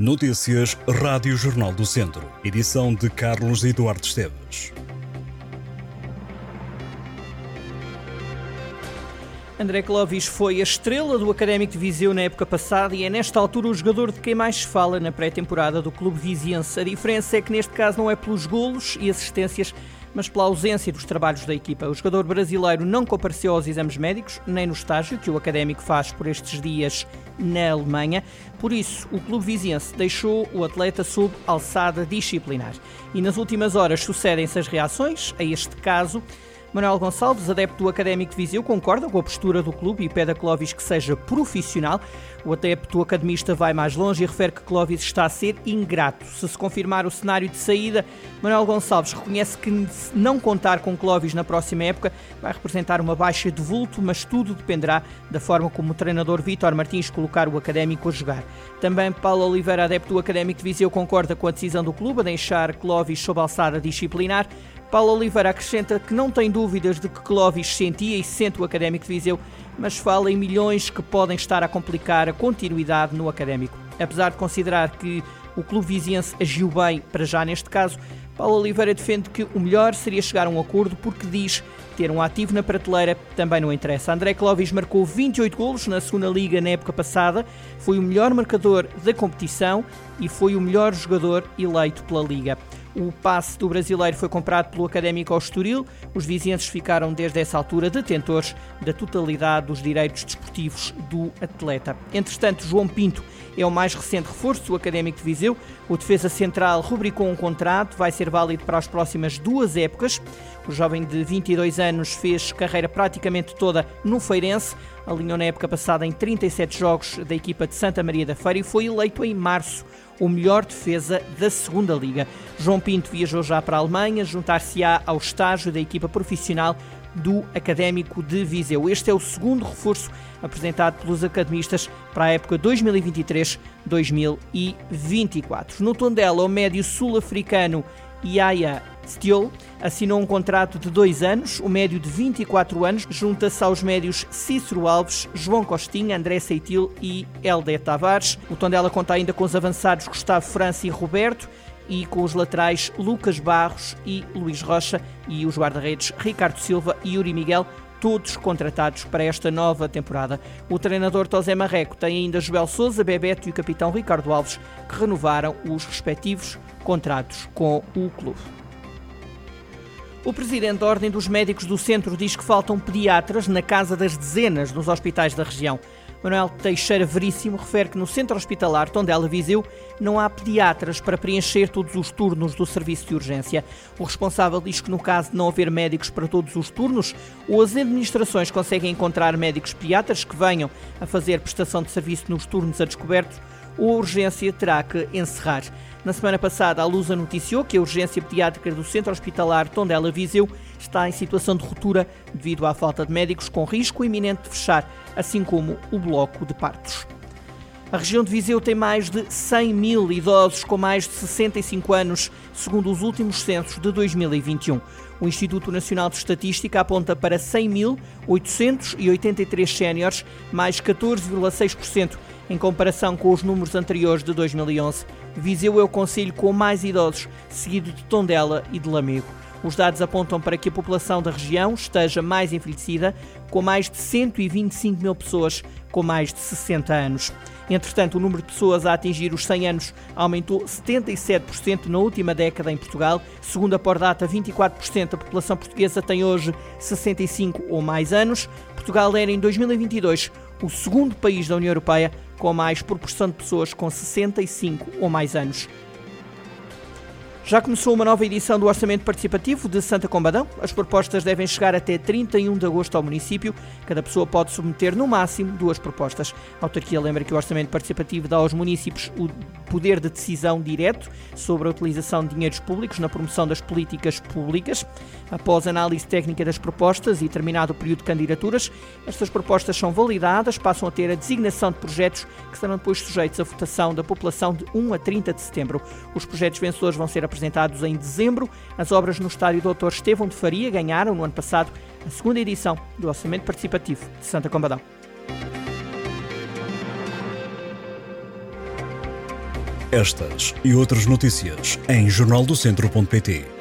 Notícias Rádio Jornal do Centro. Edição de Carlos Eduardo Esteves. André Clovis foi a estrela do Académico de Viseu na época passada e é nesta altura o jogador de quem mais se fala na pré-temporada do clube viziense. A diferença é que neste caso não é pelos golos e assistências, mas pela ausência dos trabalhos da equipa. O jogador brasileiro não compareceu aos exames médicos, nem no estágio que o Académico faz por estes dias na Alemanha. Por isso, o clube viziense deixou o atleta sob alçada disciplinar. E nas últimas horas sucedem-se as reações a este caso. Manuel Gonçalves, adepto do Académico de Viseu, concorda com a postura do clube e pede a Clóvis que seja profissional. O adepto academista vai mais longe e refere que Clóvis está a ser ingrato. Se se confirmar o cenário de saída, Manuel Gonçalves reconhece que não contar com Clóvis na próxima época vai representar uma baixa de vulto, mas tudo dependerá da forma como o treinador Vítor Martins colocar o Académico a jogar. Também Paulo Oliveira, adepto do Académico de Viseu, concorda com a decisão do clube a deixar Clóvis sob alçada disciplinar. Paulo Oliveira acrescenta que não tem dúvidas de que Clóvis sentia e sente o Académico de Viseu, mas fala em milhões que podem estar a complicar a continuidade no Académico. Apesar de considerar que o clube viziense agiu bem para já neste caso, Paulo Oliveira defende que o melhor seria chegar a um acordo porque diz ter um ativo na prateleira também não interessa. André Clóvis marcou 28 golos na segunda liga na época passada, foi o melhor marcador da competição e foi o melhor jogador eleito pela liga. O passe do brasileiro foi comprado pelo Académico ao Estoril. Os vizinhos ficaram desde essa altura detentores da totalidade dos direitos desportivos do atleta. Entretanto, João Pinto é o mais recente reforço do Académico de Viseu. O defesa central rubricou um contrato, vai ser válido para as próximas duas épocas. O jovem de 22 anos fez carreira praticamente toda no Feirense, alinhou na época passada em 37 jogos da equipa de Santa Maria da Feira e foi eleito em março o melhor defesa da segunda liga. João Pinto viajou já para a Alemanha, juntar-se-á ao estágio da equipa profissional do Académico de Viseu. Este é o segundo reforço apresentado pelos academistas para a época 2023-2024. No Tondela, o médio sul-africano Yaya Stiol assinou um contrato de dois anos, o médio de 24 anos, junta-se aos médios Cícero Alves, João Costinha, André Seitil e Helder Tavares. O Tondela conta ainda com os avançados Gustavo França e Roberto e com os laterais Lucas Barros e Luís Rocha e os guarda-redes Ricardo Silva e Yuri Miguel, todos contratados para esta nova temporada. O treinador Tosé Marreco tem ainda Joel Souza, Bebeto e o capitão Ricardo Alves, que renovaram os respectivos contratos com o clube. O presidente da Ordem dos Médicos do Centro diz que faltam pediatras na casa das dezenas dos hospitais da região. Manuel Teixeira Veríssimo refere que no centro hospitalar Tondela Viseu não há pediatras para preencher todos os turnos do serviço de urgência. O responsável diz que no caso de não haver médicos para todos os turnos, ou as administrações conseguem encontrar médicos pediatras que venham a fazer prestação de serviço nos turnos a descoberto, a urgência terá que encerrar. Na semana passada, a Lusa noticiou que a urgência pediátrica do Centro Hospitalar Tondela Viseu está em situação de ruptura devido à falta de médicos com risco iminente de fechar, assim como o bloco de partos. A região de Viseu tem mais de 100 mil idosos com mais de 65 anos, segundo os últimos censos de 2021. O Instituto Nacional de Estatística aponta para 100.883 séniores, mais 14,6% em comparação com os números anteriores de 2011. Viseu é o concelho com mais idosos, seguido de Tondela e de Lamego. Os dados apontam para que a população da região esteja mais envelhecida, com mais de 125 mil pessoas com mais de 60 anos. Entretanto, o número de pessoas a atingir os 100 anos aumentou 77% na última década em Portugal. Segundo a Pordata, 24% da população portuguesa tem hoje 65 ou mais anos. Portugal era em 2022 o segundo país da União Europeia com mais proporção de pessoas com 65 ou mais anos. Já começou uma nova edição do Orçamento Participativo de Santa Combadão. As propostas devem chegar até 31 de agosto ao município. Cada pessoa pode submeter no máximo duas propostas. A autarquia lembra que o Orçamento Participativo dá aos municípios o poder de decisão direto sobre a utilização de dinheiros públicos na promoção das políticas públicas. Após análise técnica das propostas e terminado o período de candidaturas, estas propostas são validadas, passam a ter a designação de projetos que serão depois sujeitos à votação da população de 1 a 30 de setembro. Os projetos vencedores vão ser apresentados em dezembro. As obras no estádio Dr. Estevão de Faria ganharam, no ano passado, a segunda edição do Orçamento Participativo de Santa Combadão. Estas e outras notícias em jornaldocentro.pt